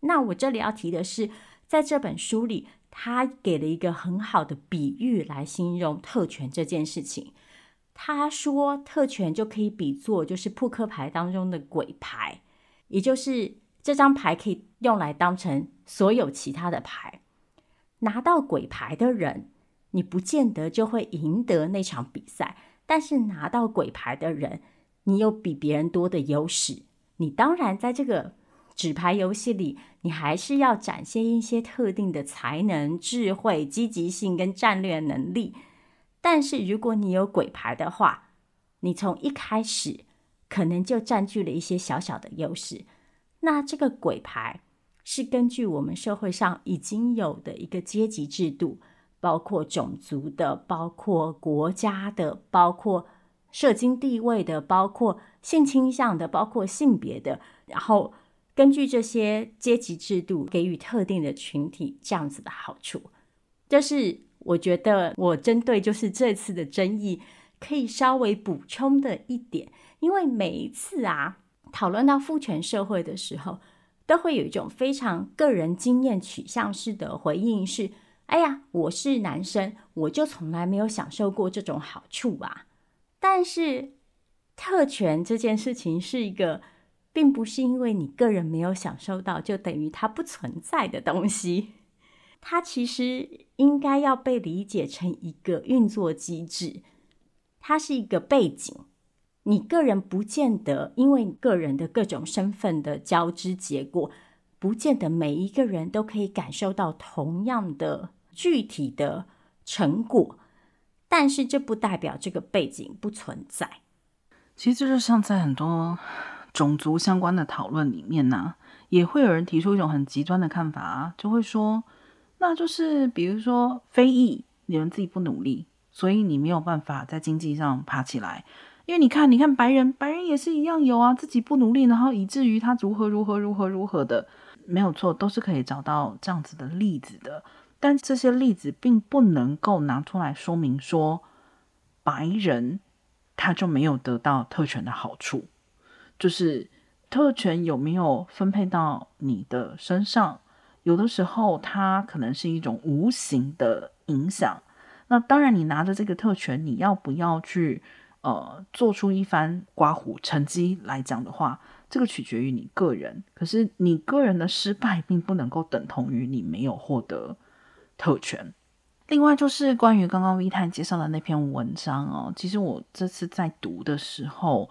那我这里要提的是，在这本书里，他给了一个很好的比喻来形容特权这件事情。他说，特权就可以比作就是扑克牌当中的鬼牌，也就是这张牌可以用来当成所有其他的牌。拿到鬼牌的人，你不见得就会赢得那场比赛，但是拿到鬼牌的人，你有比别人多的优势。你当然在这个纸牌游戏里，你还是要展现一些特定的才能、智慧、积极性跟战略能力。但是如果你有鬼牌的话，你从一开始可能就占据了一些小小的优势。那这个鬼牌是根据我们社会上已经有的一个阶级制度，包括种族的，包括国家的，包括社经地位的，包括性倾向的，包括性别的，然后根据这些阶级制度给予特定的群体这样子的好处，这是。我觉得我针对就是这次的争议，可以稍微补充的一点，因为每一次啊讨论到父权社会的时候，都会有一种非常个人经验取向式的回应是：哎呀，我是男生，我就从来没有享受过这种好处啊。但是特权这件事情是一个，并不是因为你个人没有享受到，就等于它不存在的东西。它其实应该要被理解成一个运作机制，它是一个背景。你个人不见得，因为个人的各种身份的交织结果，不见得每一个人都可以感受到同样的具体的成果。但是这不代表这个背景不存在。其实就是像在很多种族相关的讨论里面呢、也会有人提出一种很极端的看法啊，就会说。那就是，比如说非裔，你们自己不努力，所以你没有办法在经济上爬起来。因为你看，你看白人，白人也是一样有啊，自己不努力，然后以至于他如何如何如何如何的，没有错，都是可以找到这样子的例子的。但这些例子并不能够拿出来说明说，白人他就没有得到特权的好处，就是特权有没有分配到你的身上？有的时候，它可能是一种无形的影响。那当然，你拿着这个特权，你要不要去呃做出一番刮胡成绩来讲的话，这个取决于你个人。可是你个人的失败，并不能够等同于你没有获得特权。另外，就是关于刚刚 V 太介绍的那篇文章哦，其实我这次在读的时候，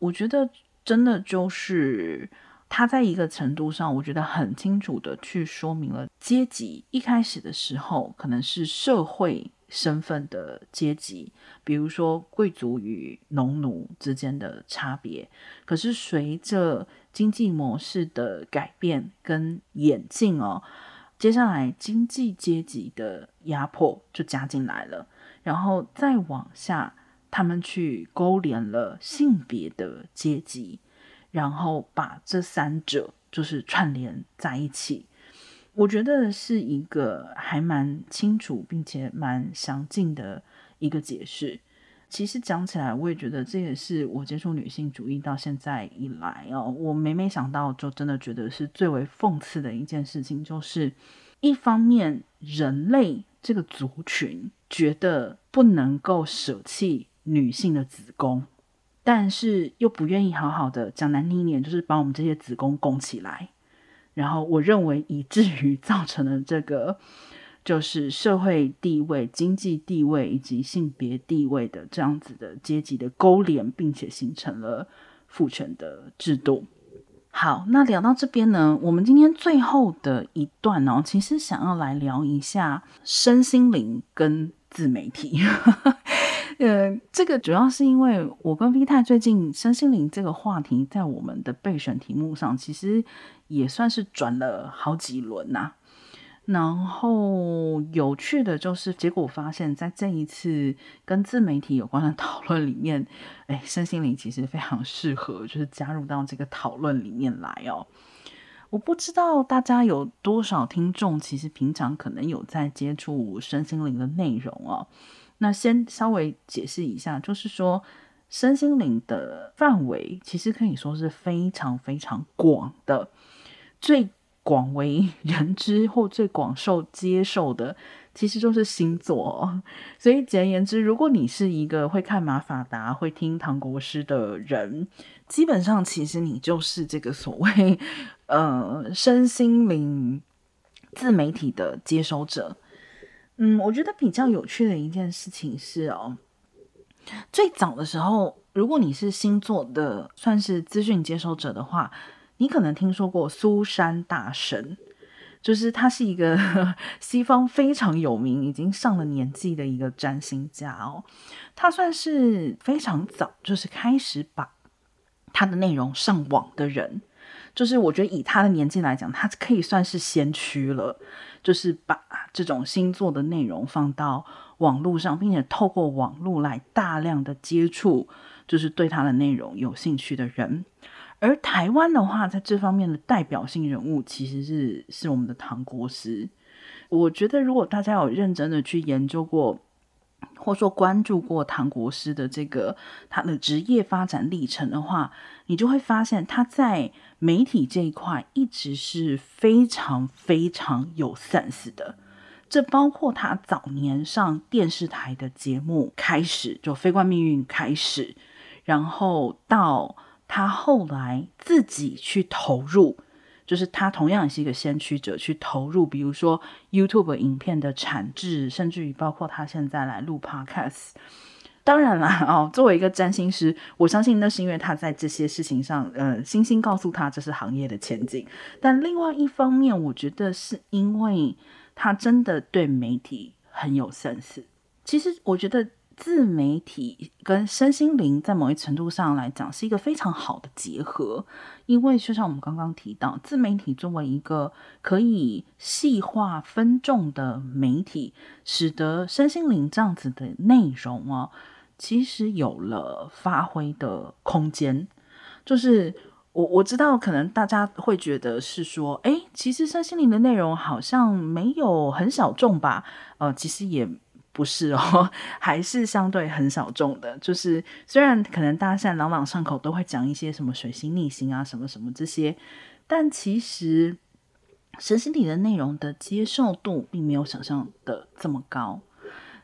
我觉得真的就是。他在一个程度上，我觉得很清楚的去说明了阶级。一开始的时候，可能是社会身份的阶级，比如说贵族与农奴之间的差别。可是随着经济模式的改变跟演进哦，接下来经济阶级的压迫就加进来了，然后再往下，他们去勾连了性别的阶级。然后把这三者就是串联在一起，我觉得是一个还蛮清楚并且蛮详尽的一个解释。其实讲起来，我也觉得这也是我接触女性主义到现在以来哦，我每每想到，就真的觉得是最为讽刺的一件事情，就是一方面人类这个族群觉得不能够舍弃女性的子宫。但是又不愿意好好的讲难听一点，就是把我们这些子宫供起来，然后我认为以至于 造成了这个就是社会地位、经济地位以及性别地位的这样子的阶级的勾连，并且形成了父权的制度。好，那聊到这边呢，我们今天最后的一段呢，其实想要来聊一下身心灵跟自媒体。呃，这个主要是因为我跟 V 太最近身心灵这个话题在我们的备选题目上，其实也算是转了好几轮呐、然后有趣的就是，结果发现，在这一次跟自媒体有关的 讨论里面，哎，身心灵其实非常适合，就是加入到这个讨论里面来哦。我不知道大家有多少听众，其实平常可能有在接触身心灵的内容哦。那先稍微解释一下，就是说身心灵的范围其实可以说是非常非常广的，最。广为 人知或最广受接受的，其实就是星座。所以简而言之，如果你是一个会看马法达、会听唐国师的人，基本上其实你就是这个所谓呃身心灵自媒体的接收者。嗯，我觉得比较有趣的一件事情是哦，最早的时候，如果你是星座的算是资讯接收者的话。你可能听说过苏珊大神，就是他是一个 西方非常有名、已经上了年纪的一个占星家哦。他算是非常早，就是开始把他的内容上网的人。就是我觉得以他的年纪来讲，他可以算是先驱了。就是把这种星座的内容放到网络上，并且透过网络来大量的接触，就是对他的内容有兴趣的人。而台湾的话，在这方面的代表性人物其实是是我们的唐国师。我觉得，如果大家有认真的去研究过，或说关注过唐国师的这个他的职业发展历程的话，你就会发现他在媒体这一块一直是非常非常有 sense 的。这包括他早年上电视台的节目开始，就《非冠命运》开始，然后到。他后来自己去投入，就是他同样也是一个先驱者，去投入，比如说 YouTube 影片的产制，甚至于包括他现在来录 Podcast。当然啦，哦，作为一个占星师，我相信那是因为他在这些事情上，呃，星星告诉他这是行业的前景。但另外一方面，我觉得是因为他真的对媒体很有认识。其实我觉得。自媒体跟身心灵在某一程度上来讲是一个非常好的结合，因为就像我们刚刚提到，自媒体作为一个可以细化分众的媒体，使得身心灵这样子的内容啊，其实有了发挥的空间。就是我我知道，可能大家会觉得是说，诶，其实身心灵的内容好像没有很小众吧？呃，其实也。不是哦，还是相对很小众的。就是虽然可能大家现在朗朗上口都会讲一些什么水星逆行啊，什么什么这些，但其实身心灵的内容的接受度并没有想象的这么高。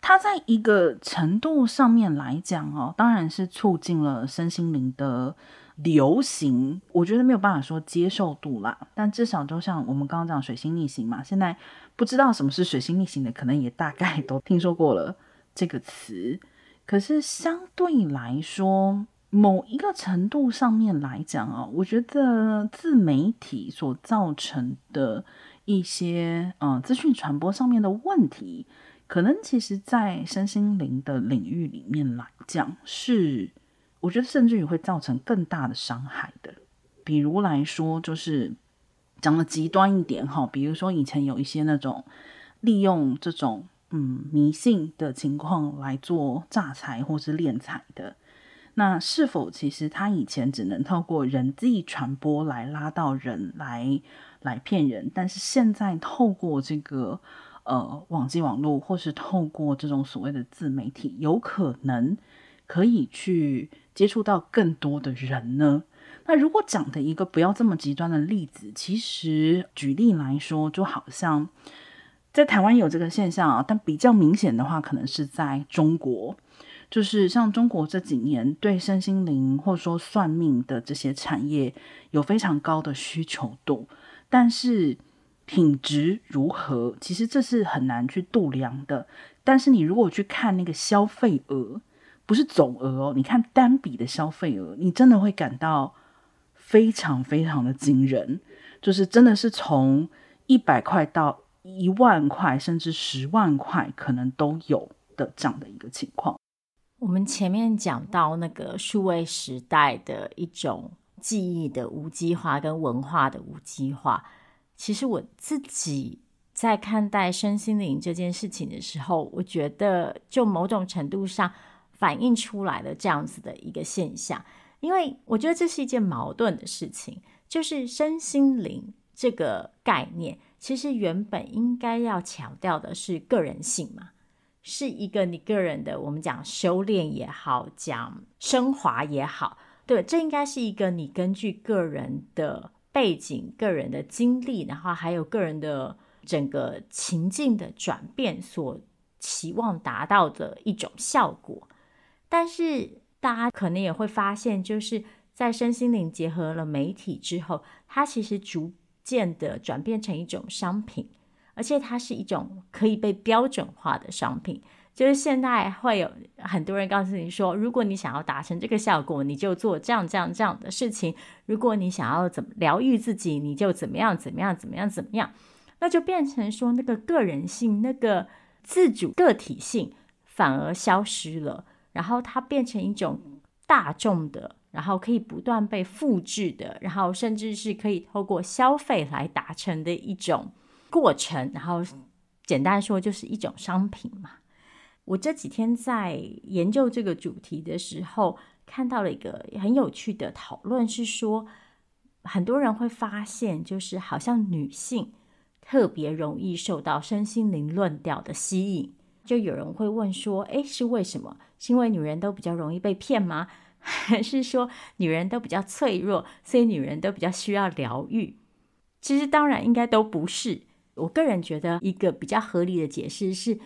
它在一个程度上面来讲哦，当然是促进了身心灵的流行。我觉得没有办法说接受度啦，但至少就像我们刚刚讲水星逆行嘛，现在。不知道什么是水星逆行的，可能也大概都听说过了这个词。可是相对来说，某一个程度上面来讲啊，我觉得自媒体所造成的一些呃资讯传播上面的问题，可能其实在身心灵的领域里面来讲，是我觉得甚至于会造成更大的伤害的。比如来说，就是。讲的极端一点哈，比如说以前有一些那种利用这种嗯迷信的情况来做诈财或是敛财的，那是否其实他以前只能透过人际传播来拉到人来来骗人，但是现在透过这个呃网际网络或是透过这种所谓的自媒体，有可能可以去接触到更多的人呢？那如果讲的一个不要这么极端的例子，其实举例来说，就好像在台湾有这个现象啊，但比较明显的话，可能是在中国，就是像中国这几年对身心灵或者说算命的这些产业有非常高的需求度，但是品质如何，其实这是很难去度量的。但是你如果去看那个消费额，不是总额哦，你看单笔的消费额，你真的会感到。非常非常的惊人，就是真的是从一百块到一万块，甚至十万块，可能都有的这样的一个情况。我们前面讲到那个数位时代的一种记忆的无机化跟文化的无机化，其实我自己在看待身心灵这件事情的时候，我觉得就某种程度上反映出来了这样子的一个现象。因为我觉得这是一件矛盾的事情，就是身心灵这个概念，其实原本应该要强调的是个人性嘛，是一个你个人的，我们讲修炼也好，讲升华也好，对，这应该是一个你根据个人的背景、个人的经历，然后还有个人的整个情境的转变所期望达到的一种效果，但是。大家可能也会发现，就是在身心灵结合了媒体之后，它其实逐渐的转变成一种商品，而且它是一种可以被标准化的商品。就是现在会有很多人告诉你说，如果你想要达成这个效果，你就做这样这样这样的事情；如果你想要怎么疗愈自己，你就怎么样怎么样怎么样怎么样。那就变成说，那个个人性、那个自主个体性反而消失了。然后它变成一种大众的，然后可以不断被复制的，然后甚至是可以透过消费来达成的一种过程。然后简单说就是一种商品嘛。我这几天在研究这个主题的时候，看到了一个很有趣的讨论，是说很多人会发现，就是好像女性特别容易受到身心灵论调的吸引。就有人会问说：“诶，是为什么？是因为女人都比较容易被骗吗？还 是说女人都比较脆弱，所以女人都比较需要疗愈？”其实当然应该都不是。我个人觉得一个比较合理的解释是，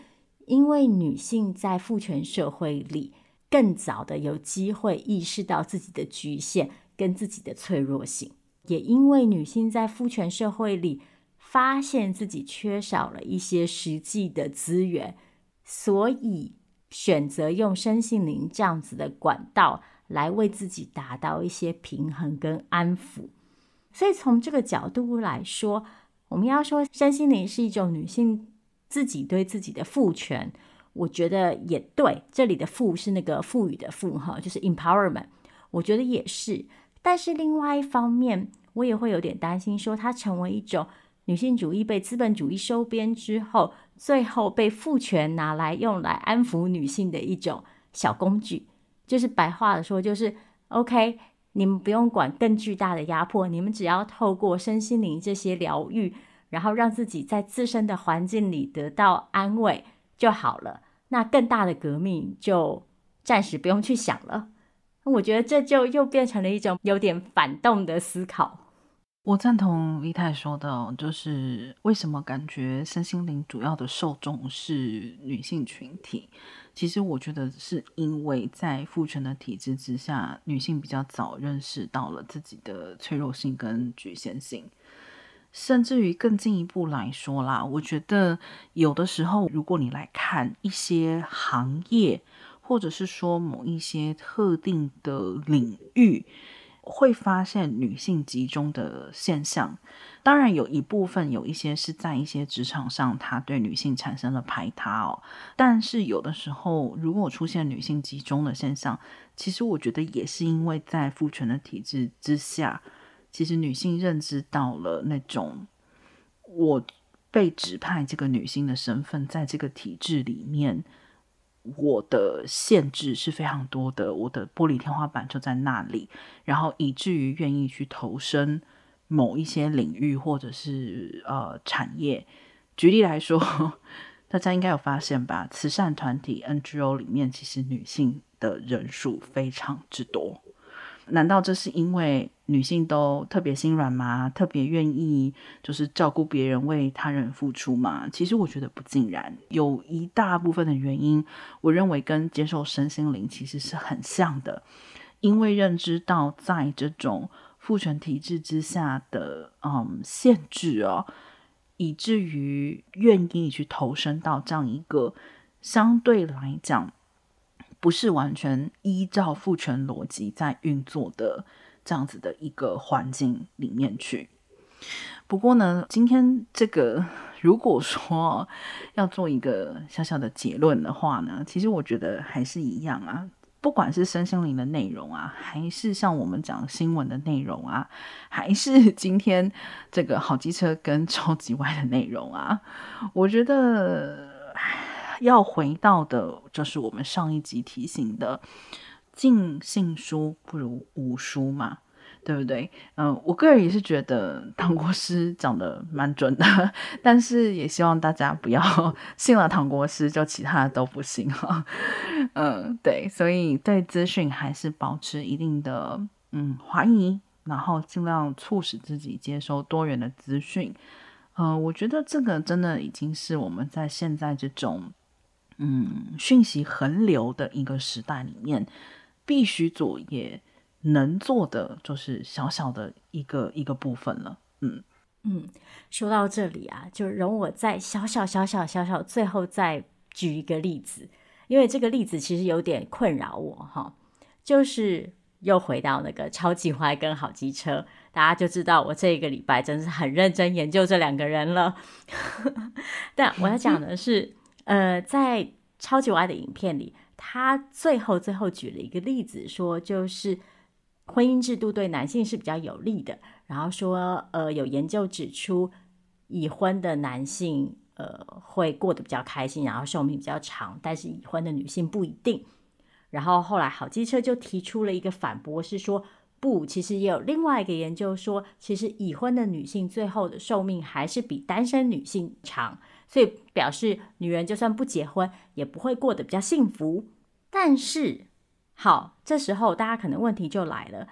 因为女性在父权社会里更早的有机会意识到自己的局限跟自己的脆弱性，也因为女性在父权社会里发现自己缺少了一些实际的资源。所以选择用身心灵这样子的管道来为自己达到一些平衡跟安抚。所以从这个角度来说，我们要说身心灵是一种女性自己对自己的赋权，我觉得也对。这里的“赋”是那个赋予的“赋”哈，就是 empowerment，我觉得也是。但是另外一方面，我也会有点担心，说它成为一种。女性主义被资本主义收编之后，最后被父权拿来用来安抚女性的一种小工具，就是白话的说，就是 OK，你们不用管更巨大的压迫，你们只要透过身心灵这些疗愈，然后让自己在自身的环境里得到安慰就好了。那更大的革命就暂时不用去想了。我觉得这就又变成了一种有点反动的思考。我赞同 V 太说的，就是为什么感觉身心灵主要的受众是女性群体？其实我觉得是因为在父权的体制之下，女性比较早认识到了自己的脆弱性跟局限性，甚至于更进一步来说啦，我觉得有的时候，如果你来看一些行业，或者是说某一些特定的领域。会发现女性集中的现象，当然有一部分有一些是在一些职场上，它对女性产生了排他哦。但是有的时候，如果出现女性集中的现象，其实我觉得也是因为在父权的体制之下，其实女性认知到了那种我被指派这个女性的身份，在这个体制里面。我的限制是非常多的，我的玻璃天花板就在那里，然后以至于愿意去投身某一些领域或者是呃产业。举例来说，大家应该有发现吧？慈善团体 NGO 里面，其实女性的人数非常之多。难道这是因为女性都特别心软吗？特别愿意就是照顾别人、为他人付出吗？其实我觉得不尽然，有一大部分的原因，我认为跟接受身心灵其实是很像的，因为认知到在这种父权体制之下的嗯限制哦，以至于愿意去投身到这样一个相对来讲。不是完全依照父权逻辑在运作的这样子的一个环境里面去。不过呢，今天这个如果说要做一个小小的结论的话呢，其实我觉得还是一样啊。不管是身心灵的内容啊，还是像我们讲新闻的内容啊，还是今天这个好机车跟超级外的内容啊，我觉得要回到的就是我们上一集提醒的，尽信书不如无书嘛。对不对？嗯，我个人也是觉得唐国师讲的蛮准的，但是也希望大家不要信了唐国师就其他的都不信哈。嗯，对，所以对资讯还是保持一定的嗯怀疑，然后尽量促使自己接收多元的资讯。嗯，我觉得这个真的已经是我们在现在这种嗯讯息横流的一个时代里面必须做也。能做的就是小小的一个一个部分了，嗯嗯。说到这里啊，就容我再小小小小小小，最后再举一个例子，因为这个例子其实有点困扰我哈。就是又回到那个超级坏跟好机车，大家就知道我这一个礼拜真是很认真研究这两个人了。但我要讲的是，呃，在超级坏的影片里，他最后最后举了一个例子，说就是。婚姻制度对男性是比较有利的，然后说，呃，有研究指出，已婚的男性，呃，会过得比较开心，然后寿命比较长，但是已婚的女性不一定。然后后来好机车就提出了一个反驳，是说不，其实也有另外一个研究说，其实已婚的女性最后的寿命还是比单身女性长，所以表示女人就算不结婚，也不会过得比较幸福。但是。好，这时候大家可能问题就来了，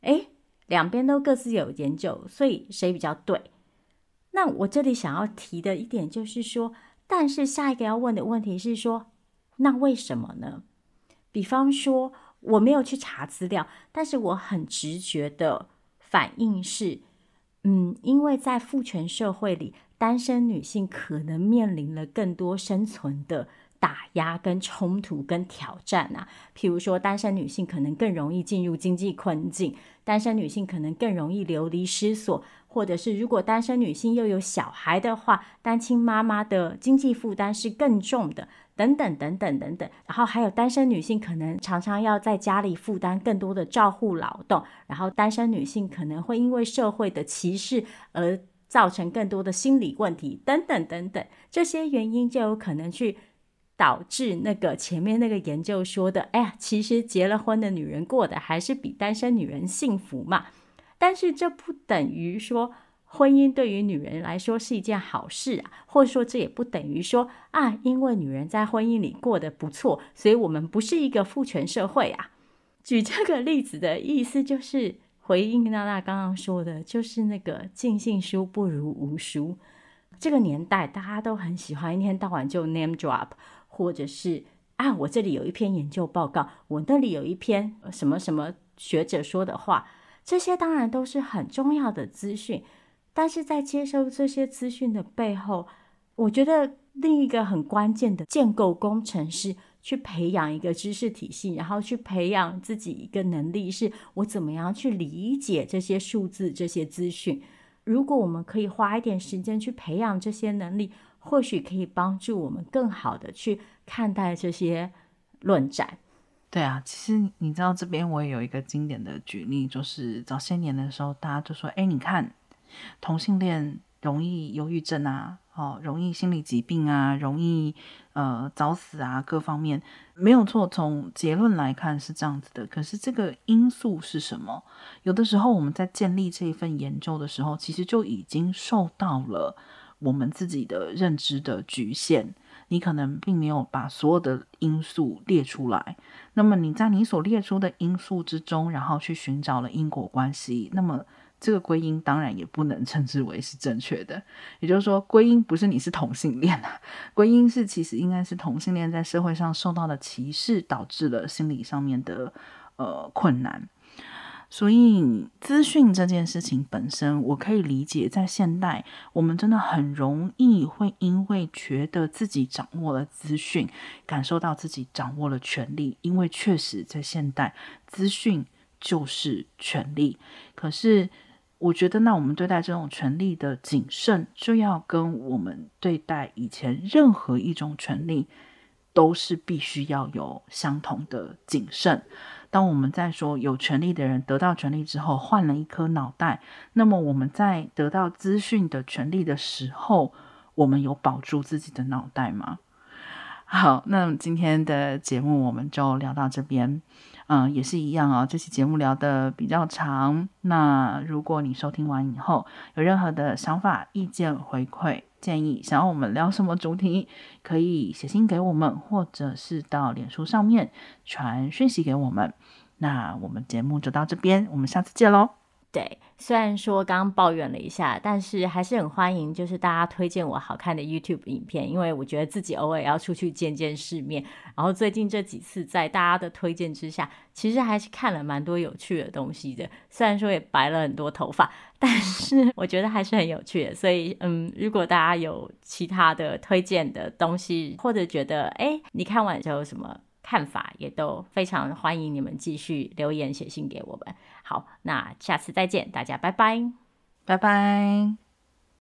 诶，两边都各自有研究，所以谁比较对？那我这里想要提的一点就是说，但是下一个要问的问题是说，那为什么呢？比方说，我没有去查资料，但是我很直觉的反应是，嗯，因为在父权社会里，单身女性可能面临了更多生存的。打压跟冲突跟挑战啊，譬如说，单身女性可能更容易进入经济困境，单身女性可能更容易流离失所，或者是如果单身女性又有小孩的话，单亲妈妈的经济负担是更重的，等等等等等等。然后还有单身女性可能常常要在家里负担更多的照护劳动，然后单身女性可能会因为社会的歧视而造成更多的心理问题，等等等等，这些原因就有可能去。导致那个前面那个研究说的，哎呀，其实结了婚的女人过得还是比单身女人幸福嘛。但是这不等于说婚姻对于女人来说是一件好事啊，或者说这也不等于说啊，因为女人在婚姻里过得不错，所以我们不是一个父权社会啊。举这个例子的意思就是回应娜娜刚刚说的，就是那个尽信书不如无书。这个年代大家都很喜欢一天到晚就 name drop。或者是啊，我这里有一篇研究报告，我那里有一篇什么什么学者说的话，这些当然都是很重要的资讯。但是在接收这些资讯的背后，我觉得另一个很关键的建构工程是去培养一个知识体系，然后去培养自己一个能力，是我怎么样去理解这些数字、这些资讯。如果我们可以花一点时间去培养这些能力，或许可以帮助我们更好的去看待这些论战。对啊，其实你知道这边我也有一个经典的举例，就是早些年的时候，大家就说：“哎，你看同性恋容易忧郁症啊，哦，容易心理疾病啊，容易呃早死啊，各方面没有错。从结论来看是这样子的，可是这个因素是什么？有的时候我们在建立这一份研究的时候，其实就已经受到了。”我们自己的认知的局限，你可能并没有把所有的因素列出来。那么你在你所列出的因素之中，然后去寻找了因果关系，那么这个归因当然也不能称之为是正确的。也就是说，归因不是你是同性恋啊，归因是其实应该是同性恋在社会上受到的歧视，导致了心理上面的呃困难。所以，资讯这件事情本身，我可以理解，在现代，我们真的很容易会因为觉得自己掌握了资讯，感受到自己掌握了权力，因为确实在现代，资讯就是权力。可是，我觉得，那我们对待这种权利的谨慎，就要跟我们对待以前任何一种权利都是必须要有相同的谨慎。当我们在说有权利的人得到权利之后换了一颗脑袋，那么我们在得到资讯的权利的时候，我们有保住自己的脑袋吗？好，那今天的节目我们就聊到这边。嗯，也是一样哦。这期节目聊的比较长，那如果你收听完以后有任何的想法、意见、回馈、建议，想要我们聊什么主题，可以写信给我们，或者是到脸书上面传讯息给我们。那我们节目就到这边，我们下次见喽。对，虽然说刚刚抱怨了一下，但是还是很欢迎，就是大家推荐我好看的 YouTube 影片，因为我觉得自己偶尔要出去见见世面。然后最近这几次在大家的推荐之下，其实还是看了蛮多有趣的东西的。虽然说也白了很多头发，但是我觉得还是很有趣的。所以，嗯，如果大家有其他的推荐的东西，或者觉得哎，你看完之后有什么看法，也都非常欢迎你们继续留言写信给我们。好，那下次再见，大家拜拜，拜拜。